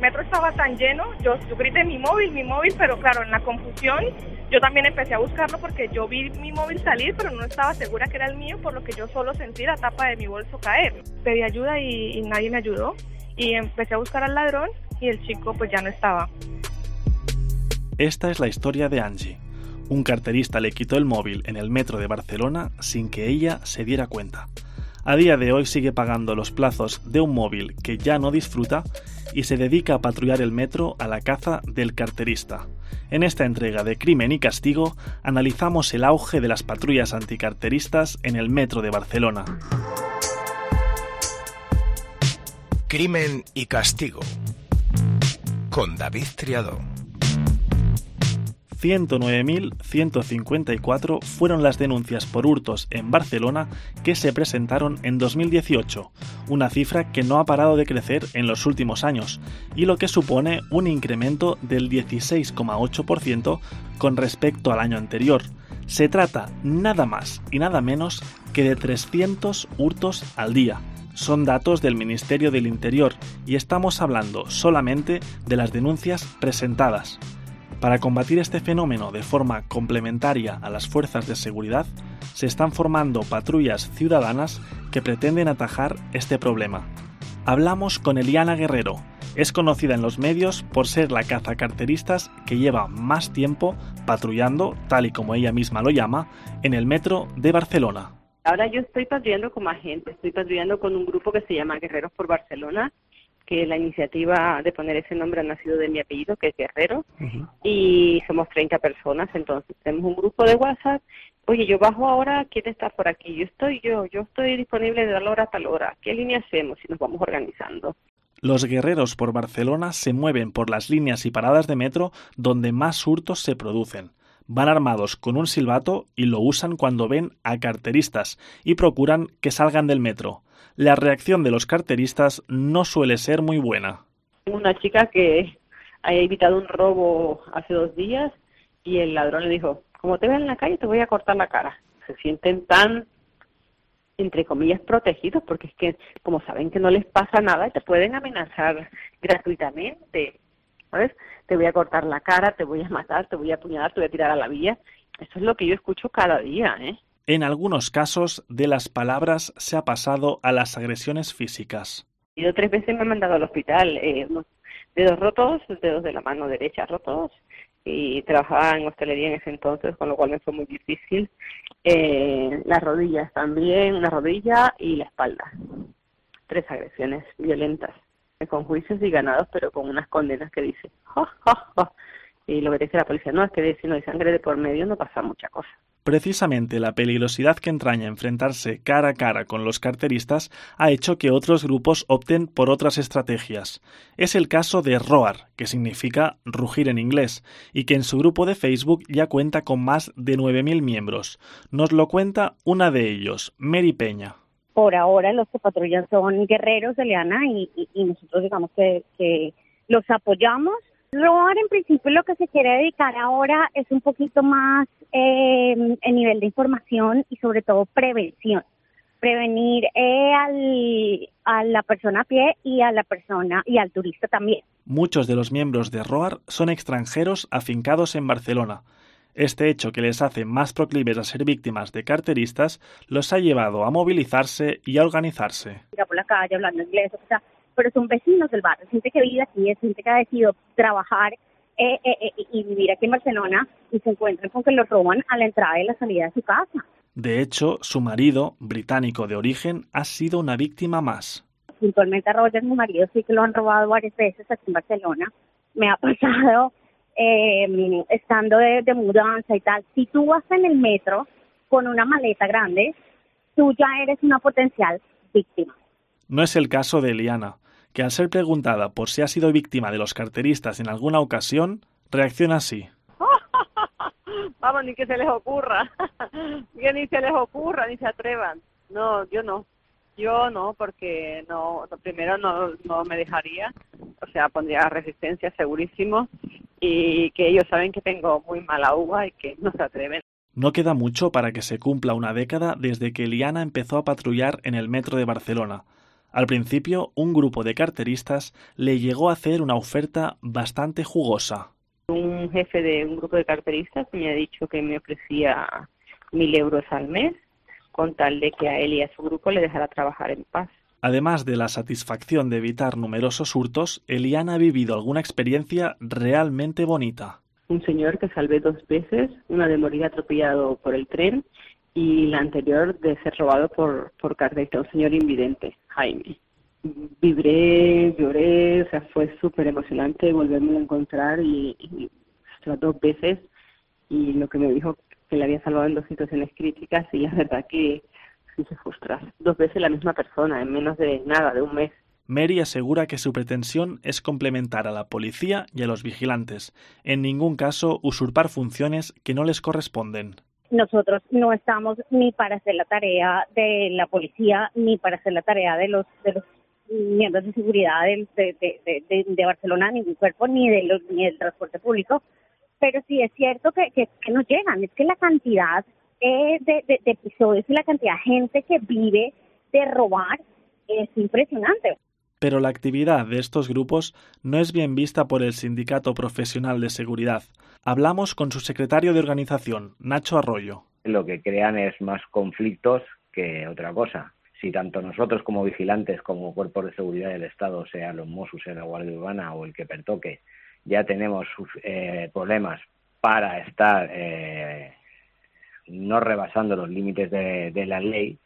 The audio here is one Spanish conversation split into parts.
metro estaba tan lleno, yo, yo grité mi móvil, mi móvil, pero claro, en la confusión yo también empecé a buscarlo porque yo vi mi móvil salir, pero no estaba segura que era el mío, por lo que yo solo sentí la tapa de mi bolso caer. Pedí ayuda y, y nadie me ayudó y empecé a buscar al ladrón y el chico pues ya no estaba. Esta es la historia de Angie. Un carterista le quitó el móvil en el metro de Barcelona sin que ella se diera cuenta. A día de hoy sigue pagando los plazos de un móvil que ya no disfruta y se dedica a patrullar el metro a la caza del carterista. En esta entrega de Crimen y Castigo analizamos el auge de las patrullas anticarteristas en el metro de Barcelona. Crimen y Castigo con David Triado. 109.154 fueron las denuncias por hurtos en Barcelona que se presentaron en 2018, una cifra que no ha parado de crecer en los últimos años, y lo que supone un incremento del 16,8% con respecto al año anterior. Se trata nada más y nada menos que de 300 hurtos al día. Son datos del Ministerio del Interior y estamos hablando solamente de las denuncias presentadas. Para combatir este fenómeno de forma complementaria a las fuerzas de seguridad, se están formando patrullas ciudadanas que pretenden atajar este problema. Hablamos con Eliana Guerrero. Es conocida en los medios por ser la cazacarteristas que lleva más tiempo patrullando, tal y como ella misma lo llama, en el metro de Barcelona. Ahora yo estoy patrullando con más gente, estoy patrullando con un grupo que se llama Guerreros por Barcelona, que la iniciativa de poner ese nombre ha nacido de mi apellido, que es Guerrero, y somos 30 personas, entonces tenemos un grupo de WhatsApp. Oye, yo bajo ahora, ¿quién está por aquí? Yo estoy yo, yo estoy disponible de tal hora a tal hora. ¿Qué línea hacemos si nos vamos organizando? Los guerreros por Barcelona se mueven por las líneas y paradas de metro donde más hurtos se producen. Van armados con un silbato y lo usan cuando ven a carteristas y procuran que salgan del metro la reacción de los carteristas no suele ser muy buena. Una chica que ha evitado un robo hace dos días y el ladrón le dijo, como te vean en la calle te voy a cortar la cara. Se sienten tan, entre comillas, protegidos porque es que como saben que no les pasa nada te pueden amenazar gratuitamente. ¿Sabes? Te voy a cortar la cara, te voy a matar, te voy a apuñalar, te voy a tirar a la vía. Eso es lo que yo escucho cada día, ¿eh? En algunos casos, de las palabras se ha pasado a las agresiones físicas. Yo tres veces me han mandado al hospital, eh, dedos rotos, dedos de la mano derecha rotos, y trabajaba en hostelería en ese entonces, con lo cual me fue muy difícil. Eh, las rodillas también, una rodilla y la espalda. Tres agresiones violentas, con juicios y ganados, pero con unas condenas que dice, y lo que dice la policía, no, es que si no hay sangre de por medio no pasa mucha cosa. Precisamente la peligrosidad que entraña enfrentarse cara a cara con los carteristas ha hecho que otros grupos opten por otras estrategias. Es el caso de Roar, que significa rugir en inglés, y que en su grupo de Facebook ya cuenta con más de 9.000 miembros. Nos lo cuenta una de ellos, Mary Peña. Por ahora los que patrullan son guerreros, Eliana, y, y, nosotros digamos que los apoyamos Roar en principio lo que se quiere dedicar ahora es un poquito más eh, en nivel de información y sobre todo prevención. Prevenir eh, al, a la persona a pie y a la persona y al turista también. Muchos de los miembros de ROAR son extranjeros afincados en Barcelona. Este hecho que les hace más proclives a ser víctimas de carteristas los ha llevado a movilizarse y a organizarse. por la calle hablando inglés, o sea, pero son vecinos del barrio, gente que vive aquí, es gente que ha decidido trabajar eh, eh, eh, y vivir aquí en Barcelona y se encuentran con que lo roban a la entrada y la salida de su casa. De hecho, su marido, británico de origen, ha sido una víctima más. Puntualmente a Roger, mi marido, sí que lo han robado varias veces aquí en Barcelona. Me ha pasado em, estando de, de mudanza y tal. Si tú vas en el metro con una maleta grande, tú ya eres una potencial víctima. No es el caso de Eliana, que al ser preguntada por si ha sido víctima de los carteristas en alguna ocasión, reacciona así. Vamos, ni que se les ocurra, que ni se les ocurra, ni se atrevan. No, yo no, yo no, porque no, primero no, no me dejaría, o sea, pondría resistencia segurísimo y que ellos saben que tengo muy mala uva y que no se atreven. No queda mucho para que se cumpla una década desde que Eliana empezó a patrullar en el metro de Barcelona. Al principio, un grupo de carteristas le llegó a hacer una oferta bastante jugosa. Un jefe de un grupo de carteristas me ha dicho que me ofrecía mil euros al mes con tal de que a él y a su grupo le dejara trabajar en paz. Además de la satisfacción de evitar numerosos hurtos, Eliana ha vivido alguna experiencia realmente bonita. Un señor que salvé dos veces, una de morir atropellado por el tren y la anterior de ser robado por, por carreta, un señor invidente, Jaime. Vibré, lloré, o sea, fue súper emocionante volverme a encontrar y, y dos veces y lo que me dijo que le había salvado en dos situaciones críticas y es verdad que sí se frustra. Dos veces la misma persona en menos de nada, de un mes. Mary asegura que su pretensión es complementar a la policía y a los vigilantes, en ningún caso usurpar funciones que no les corresponden. Nosotros no estamos ni para hacer la tarea de la policía ni para hacer la tarea de los de los miembros de seguridad de, de, Barcelona, ningún cuerpo, ni, de los, ni del transporte público. Pero sí es cierto que, que, nos llegan, es que la cantidad de, de episodios y la cantidad de gente que vive de robar es impresionante. Pero la actividad de estos grupos no es bien vista por el Sindicato Profesional de Seguridad. Hablamos con su secretario de organización, Nacho Arroyo. Lo que crean es más conflictos que otra cosa. Si tanto nosotros como vigilantes, como cuerpos de seguridad del Estado, sea los Mossos, sea la Guardia Urbana o el que pertoque, ya tenemos eh, problemas para estar eh, no rebasando los límites de, de la ley,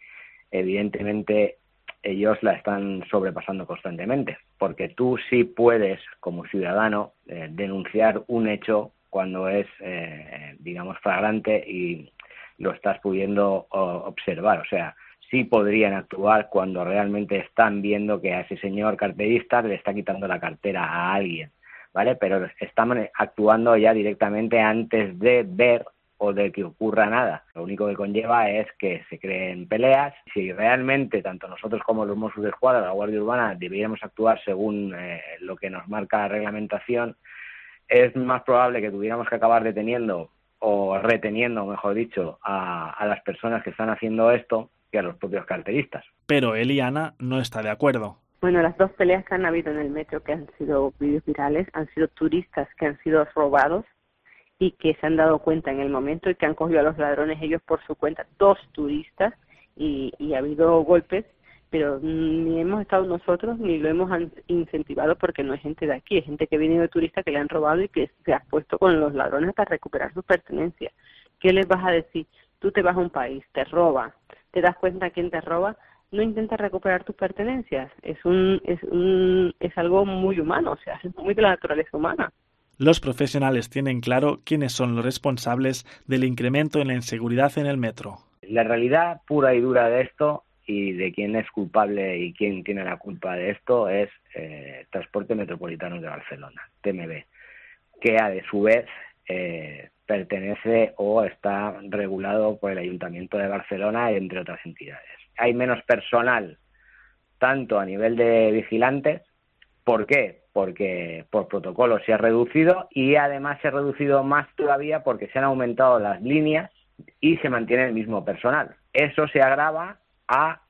evidentemente ellos la están sobrepasando constantemente, porque tú sí puedes, como ciudadano, eh, denunciar un hecho cuando es, eh, digamos, flagrante y lo estás pudiendo observar. O sea, sí podrían actuar cuando realmente están viendo que a ese señor carterista le está quitando la cartera a alguien, ¿vale? Pero están actuando ya directamente antes de ver o de que ocurra nada. Lo único que conlleva es que se creen peleas. Si realmente tanto nosotros como los Mossos de Escuadra, la Guardia Urbana, deberíamos actuar según eh, lo que nos marca la reglamentación, es más probable que tuviéramos que acabar deteniendo o reteniendo, mejor dicho, a, a las personas que están haciendo esto que a los propios carteristas. Pero Eliana no está de acuerdo. Bueno, las dos peleas que han habido en el metro que han sido vídeos virales han sido turistas que han sido robados y que se han dado cuenta en el momento y que han cogido a los ladrones ellos por su cuenta, dos turistas, y, y ha habido golpes, pero ni hemos estado nosotros ni lo hemos incentivado porque no es gente de aquí, es gente que viene de turista que le han robado y que se ha puesto con los ladrones para recuperar sus pertenencias. ¿Qué les vas a decir? Tú te vas a un país, te roba, te das cuenta quién te roba, no intentas recuperar tus pertenencias. Es un, es un, es algo muy humano, o sea, es muy de la naturaleza humana. Los profesionales tienen claro quiénes son los responsables del incremento en la inseguridad en el metro. La realidad pura y dura de esto y de quién es culpable y quién tiene la culpa de esto es eh, Transporte Metropolitano de Barcelona, TMB, que a su vez eh, pertenece o está regulado por el Ayuntamiento de Barcelona, entre otras entidades. Hay menos personal, tanto a nivel de vigilantes, ¿por qué? Porque por protocolo se ha reducido y además se ha reducido más todavía porque se han aumentado las líneas y se mantiene el mismo personal. Eso se agrava a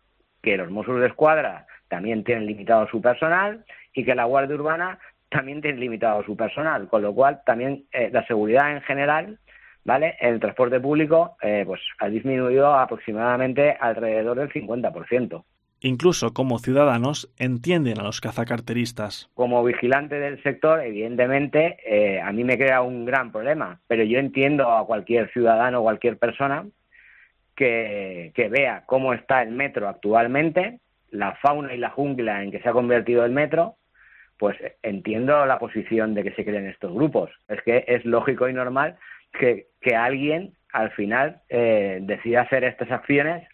que los Mossos de Escuadra también tienen limitado su personal y que la Guardia Urbana también tiene limitado su personal, con lo cual también eh, la seguridad en general, ¿vale? El transporte público eh, pues ha disminuido aproximadamente alrededor del 50%. Incluso como ciudadanos entienden a los cazacarteristas. Como vigilante del sector, evidentemente, eh, a mí me crea un gran problema, pero yo entiendo a cualquier ciudadano cualquier persona que, que vea cómo está el metro actualmente, la fauna y la jungla en que se ha convertido el metro, pues entiendo la posición de que se creen estos grupos. Es que es lógico y normal que, que alguien al final eh, decida hacer estas acciones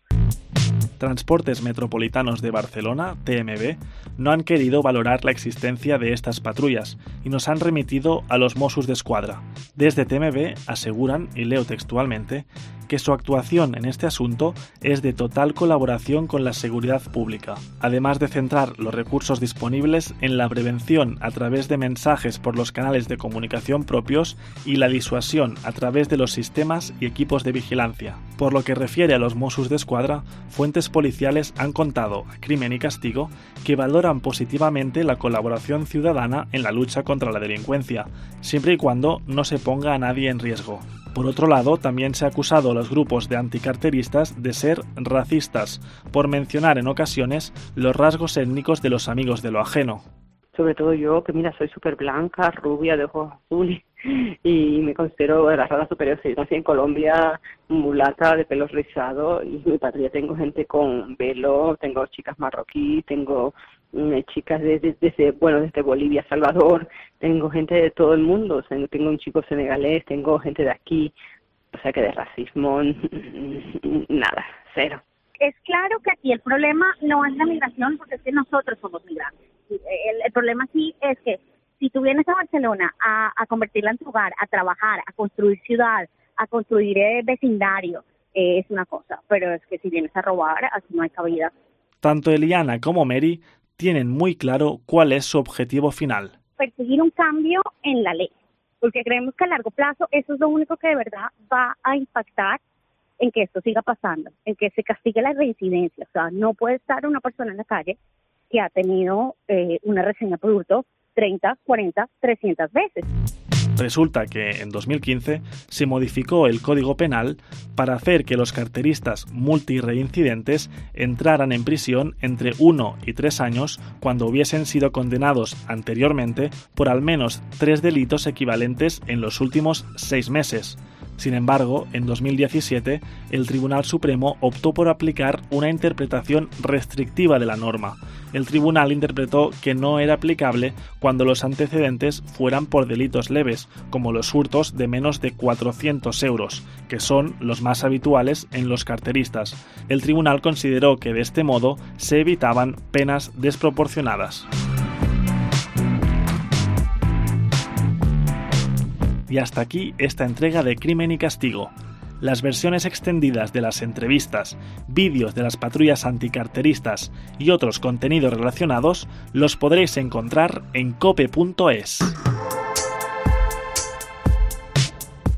Transportes Metropolitanos de Barcelona, TMB, no han querido valorar la existencia de estas patrullas y nos han remitido a los Mossos de Escuadra. Desde TMB aseguran, y leo textualmente, que su actuación en este asunto es de total colaboración con la seguridad pública, además de centrar los recursos disponibles en la prevención a través de mensajes por los canales de comunicación propios y la disuasión a través de los sistemas y equipos de vigilancia. Por lo que refiere a los Mossos de Escuadra, fuentes policiales han contado a Crimen y Castigo que valoran positivamente la colaboración ciudadana en la lucha contra la delincuencia, siempre y cuando no se ponga a nadie en riesgo. Por otro lado, también se ha acusado a los grupos de anticarteristas de ser racistas, por mencionar en ocasiones los rasgos étnicos de los amigos de lo ajeno. Sobre todo yo, que mira, soy súper blanca, rubia, de ojos azules, y me considero de la raza superior. Soy nací en Colombia, mulata, de pelo rizado, y mi patria tengo gente con velo, tengo chicas marroquí, tengo mm, chicas desde, desde, bueno, desde Bolivia, Salvador, tengo gente de todo el mundo, tengo un chico senegalés, tengo gente de aquí, o sea que de racismo, nada, cero. Es claro que aquí el problema no es la migración, porque es que nosotros somos migrantes. El, problema sí es que si tú vienes a Barcelona a, a, convertirla en tu hogar, a trabajar, a construir ciudad, a construir eh, vecindario, eh, es una cosa, pero es que si vienes a robar, así no hay cabida. Tanto Eliana como Mary tienen muy claro cuál es su objetivo final. Perseguir un cambio en la ley, porque creemos que a largo plazo eso es lo único que de verdad va a impactar en que esto siga pasando, en que se castigue la reincidencia. O sea, no puede estar una persona en la calle que ha tenido eh, una reseña por hurto 30, 40, 300 veces. Resulta que en 2015 se modificó el Código Penal para hacer que los carteristas multireincidentes entraran en prisión entre 1 y 3 años cuando hubiesen sido condenados anteriormente por al menos tres delitos equivalentes en los últimos seis meses. Sin embargo, en 2017, el Tribunal Supremo optó por aplicar una interpretación restrictiva de la norma. El tribunal interpretó que no era aplicable cuando los antecedentes fueran por delitos leves, como los hurtos de menos de 400 euros, que son los más habituales en los carteristas. El tribunal consideró que de este modo se evitaban penas desproporcionadas. Y hasta aquí esta entrega de Crimen y Castigo. Las versiones extendidas de las entrevistas, vídeos de las patrullas anticarteristas y otros contenidos relacionados los podréis encontrar en cope.es.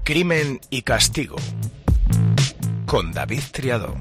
Crimen y Castigo con David Triado.